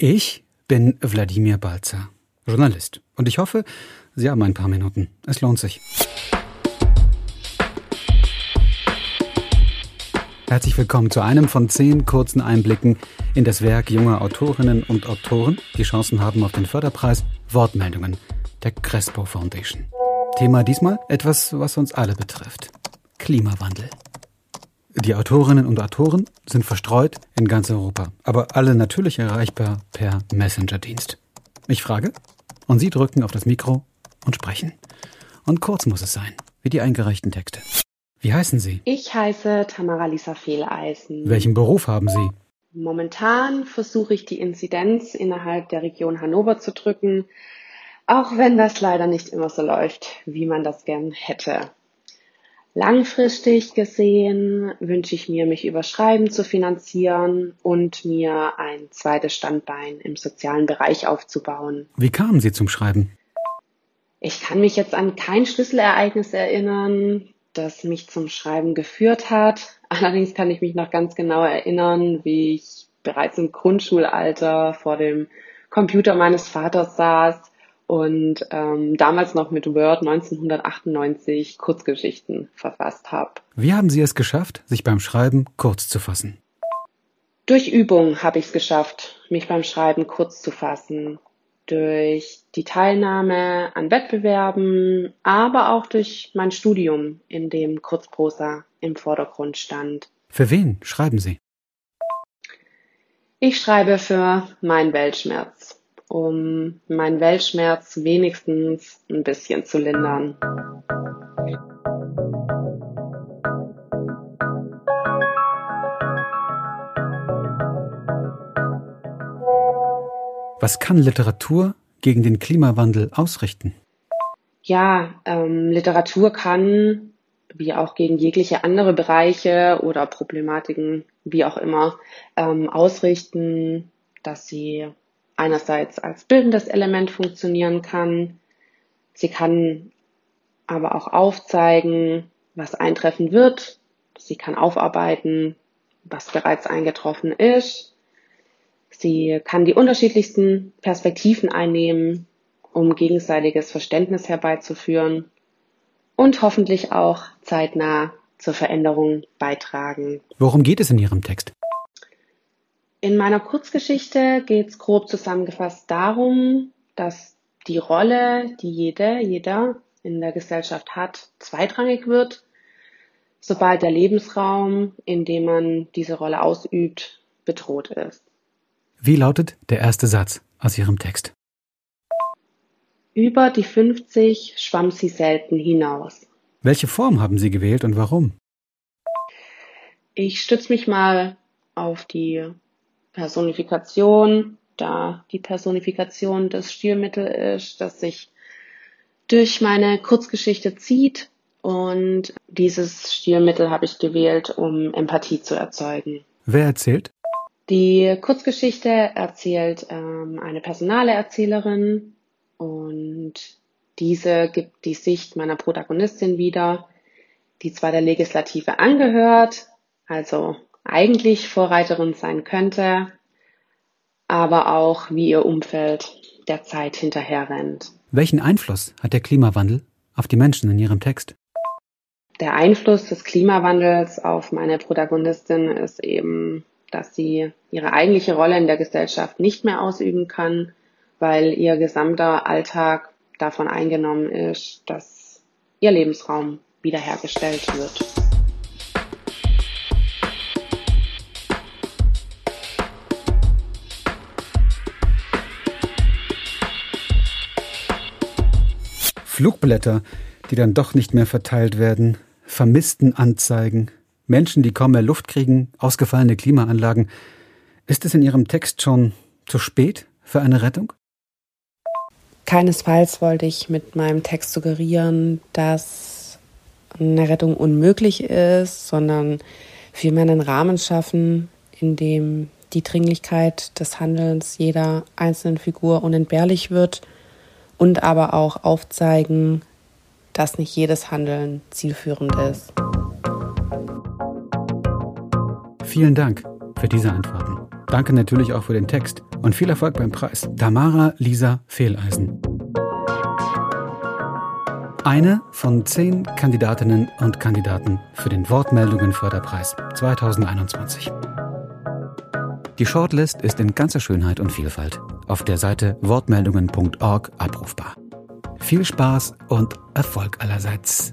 Ich bin Wladimir Balzer, Journalist. Und ich hoffe, Sie haben ein paar Minuten. Es lohnt sich. Herzlich willkommen zu einem von zehn kurzen Einblicken in das Werk junger Autorinnen und Autoren, die Chancen haben auf den Förderpreis Wortmeldungen der Crespo Foundation. Thema diesmal etwas, was uns alle betrifft. Klimawandel. Die Autorinnen und Autoren sind verstreut in ganz Europa, aber alle natürlich erreichbar per Messenger-Dienst. Ich frage und Sie drücken auf das Mikro und sprechen. Und kurz muss es sein, wie die eingereichten Texte. Wie heißen Sie? Ich heiße Tamara Lisa Fehleisen. Welchen Beruf haben Sie? Momentan versuche ich die Inzidenz innerhalb der Region Hannover zu drücken, auch wenn das leider nicht immer so läuft, wie man das gern hätte. Langfristig gesehen wünsche ich mir, mich über Schreiben zu finanzieren und mir ein zweites Standbein im sozialen Bereich aufzubauen. Wie kamen Sie zum Schreiben? Ich kann mich jetzt an kein Schlüsselereignis erinnern, das mich zum Schreiben geführt hat. Allerdings kann ich mich noch ganz genau erinnern, wie ich bereits im Grundschulalter vor dem Computer meines Vaters saß und ähm, damals noch mit Word 1998 Kurzgeschichten verfasst habe. Wie haben Sie es geschafft, sich beim Schreiben kurz zu fassen? Durch Übung habe ich es geschafft, mich beim Schreiben kurz zu fassen. Durch die Teilnahme an Wettbewerben, aber auch durch mein Studium, in dem Kurzprosa im Vordergrund stand. Für wen schreiben Sie? Ich schreibe für meinen Weltschmerz um meinen Weltschmerz wenigstens ein bisschen zu lindern. Was kann Literatur gegen den Klimawandel ausrichten? Ja, ähm, Literatur kann, wie auch gegen jegliche andere Bereiche oder Problematiken, wie auch immer, ähm, ausrichten, dass sie einerseits als bildendes Element funktionieren kann. Sie kann aber auch aufzeigen, was eintreffen wird. Sie kann aufarbeiten, was bereits eingetroffen ist. Sie kann die unterschiedlichsten Perspektiven einnehmen, um gegenseitiges Verständnis herbeizuführen und hoffentlich auch zeitnah zur Veränderung beitragen. Worum geht es in Ihrem Text? In meiner Kurzgeschichte geht es grob zusammengefasst darum, dass die Rolle, die jede, jeder in der Gesellschaft hat, zweitrangig wird, sobald der Lebensraum, in dem man diese Rolle ausübt, bedroht ist. Wie lautet der erste Satz aus Ihrem Text? Über die 50 schwamm sie selten hinaus. Welche Form haben Sie gewählt und warum? Ich stütze mich mal auf die Personifikation, da die Personifikation das Stilmittel ist, das sich durch meine Kurzgeschichte zieht. Und dieses Stilmittel habe ich gewählt, um Empathie zu erzeugen. Wer erzählt? Die Kurzgeschichte erzählt ähm, eine personale Erzählerin und diese gibt die Sicht meiner Protagonistin wieder, die zwar der Legislative angehört, also eigentlich Vorreiterin sein könnte, aber auch wie ihr Umfeld der Zeit hinterherrennt. Welchen Einfluss hat der Klimawandel auf die Menschen in ihrem Text? Der Einfluss des Klimawandels auf meine Protagonistin ist eben, dass sie ihre eigentliche Rolle in der Gesellschaft nicht mehr ausüben kann, weil ihr gesamter Alltag davon eingenommen ist, dass ihr Lebensraum wiederhergestellt wird. Flugblätter, die dann doch nicht mehr verteilt werden, vermissten Anzeigen, Menschen, die kaum mehr Luft kriegen, ausgefallene Klimaanlagen. Ist es in Ihrem Text schon zu spät für eine Rettung? Keinesfalls wollte ich mit meinem Text suggerieren, dass eine Rettung unmöglich ist, sondern vielmehr einen Rahmen schaffen, in dem die Dringlichkeit des Handelns jeder einzelnen Figur unentbehrlich wird – und aber auch aufzeigen, dass nicht jedes Handeln zielführend ist. Vielen Dank für diese Antworten. Danke natürlich auch für den Text und viel Erfolg beim Preis. Tamara Lisa Fehleisen. Eine von zehn Kandidatinnen und Kandidaten für den Wortmeldungen Förderpreis 2021. Die Shortlist ist in ganzer Schönheit und Vielfalt auf der Seite wortmeldungen.org abrufbar. Viel Spaß und Erfolg allerseits.